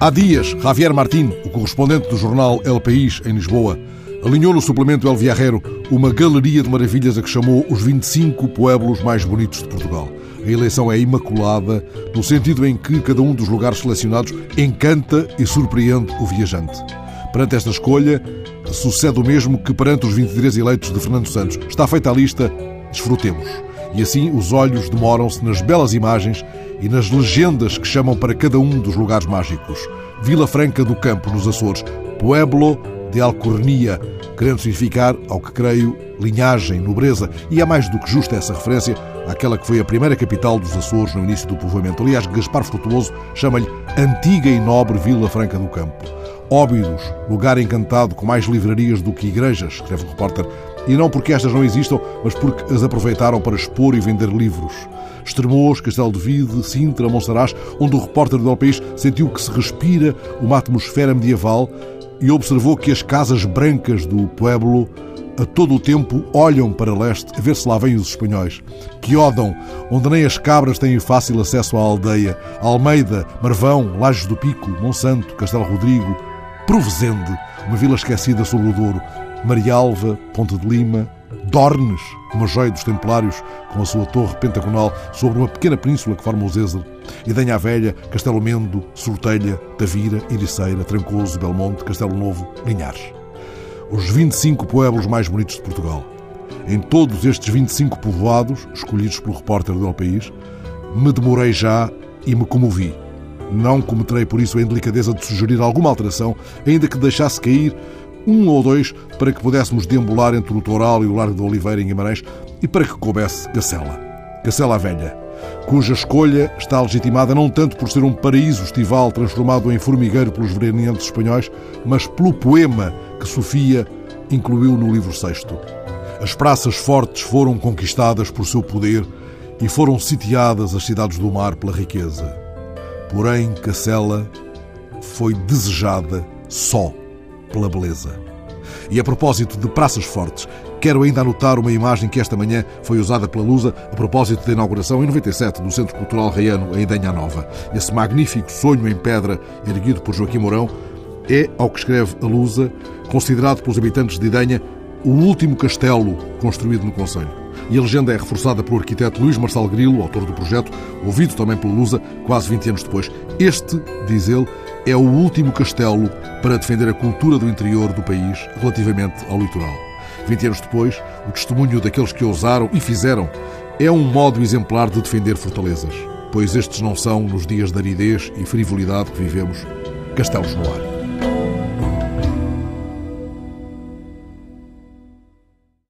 Há dias, Javier Martín, o correspondente do jornal El País em Lisboa, alinhou no suplemento El Viajero uma galeria de maravilhas a que chamou os 25 pueblos mais bonitos de Portugal. A eleição é imaculada, no sentido em que cada um dos lugares selecionados encanta e surpreende o viajante. Perante esta escolha, sucede o mesmo que perante os 23 eleitos de Fernando Santos. Está feita a lista, desfrutemos. E assim os olhos demoram-se nas belas imagens e nas legendas que chamam para cada um dos lugares mágicos. Vila Franca do Campo, nos Açores, Pueblo de Alcornia, querendo significar, ao que creio, linhagem, nobreza, e é mais do que justa essa referência àquela que foi a primeira capital dos Açores no início do povoamento. Aliás, Gaspar Frutuoso chama-lhe Antiga e Nobre Vila Franca do Campo. Óbidos, lugar encantado com mais livrarias do que igrejas, escreve o repórter, e não porque estas não existam, mas porque as aproveitaram para expor e vender livros. Estremoz, Castelo de Vide, Sintra, Monsaraz, onde o repórter do País sentiu que se respira uma atmosfera medieval e observou que as casas brancas do pueblo a todo o tempo olham para leste a ver se lá vêm os espanhóis. Que odam, onde nem as cabras têm fácil acesso à aldeia. Almeida, Marvão, Lages do Pico, Monsanto, Castelo Rodrigo, Provezende, uma vila esquecida sobre o Douro. Marialva, Ponte de Lima, Dornes, uma joia dos Templários, com a sua torre pentagonal sobre uma pequena península que forma o Zézer, Idenha Velha, Castelo Mendo, Sortelha, Tavira, Iriceira, Trancoso, Belmonte, Castelo Novo, Linhares. Os 25 pueblos mais bonitos de Portugal. Em todos estes 25 povoados, escolhidos pelo repórter do El País, me demorei já e me comovi. Não cometerei por isso a indelicadeza de sugerir alguma alteração, ainda que deixasse cair um ou dois para que pudéssemos deambular entre o Toral e o Largo da Oliveira em Guimarães e para que coubesse Cacela. Cacela a Velha, cuja escolha está legitimada não tanto por ser um paraíso estival transformado em formigueiro pelos veraneantes espanhóis, mas pelo poema que Sofia incluiu no livro sexto. As praças fortes foram conquistadas por seu poder e foram sitiadas as cidades do mar pela riqueza. Porém, Cacela foi desejada só pela beleza. E a propósito de praças fortes, quero ainda anotar uma imagem que esta manhã foi usada pela Lusa a propósito da inauguração em 97 do Centro Cultural Reiano em Idenha Nova. Esse magnífico sonho em pedra erguido por Joaquim Mourão é, ao que escreve a Lusa, considerado pelos habitantes de Idenha o último castelo construído no Conselho. E a legenda é reforçada pelo arquiteto Luís Marçal Grilo, autor do projeto, ouvido também pela Lusa quase 20 anos depois. Este, diz ele, é o último castelo para defender a cultura do interior do país relativamente ao litoral. 20 anos depois, o testemunho daqueles que ousaram e fizeram é um modo exemplar de defender fortalezas, pois estes não são, nos dias de aridez e frivolidade que vivemos, castelos no ar.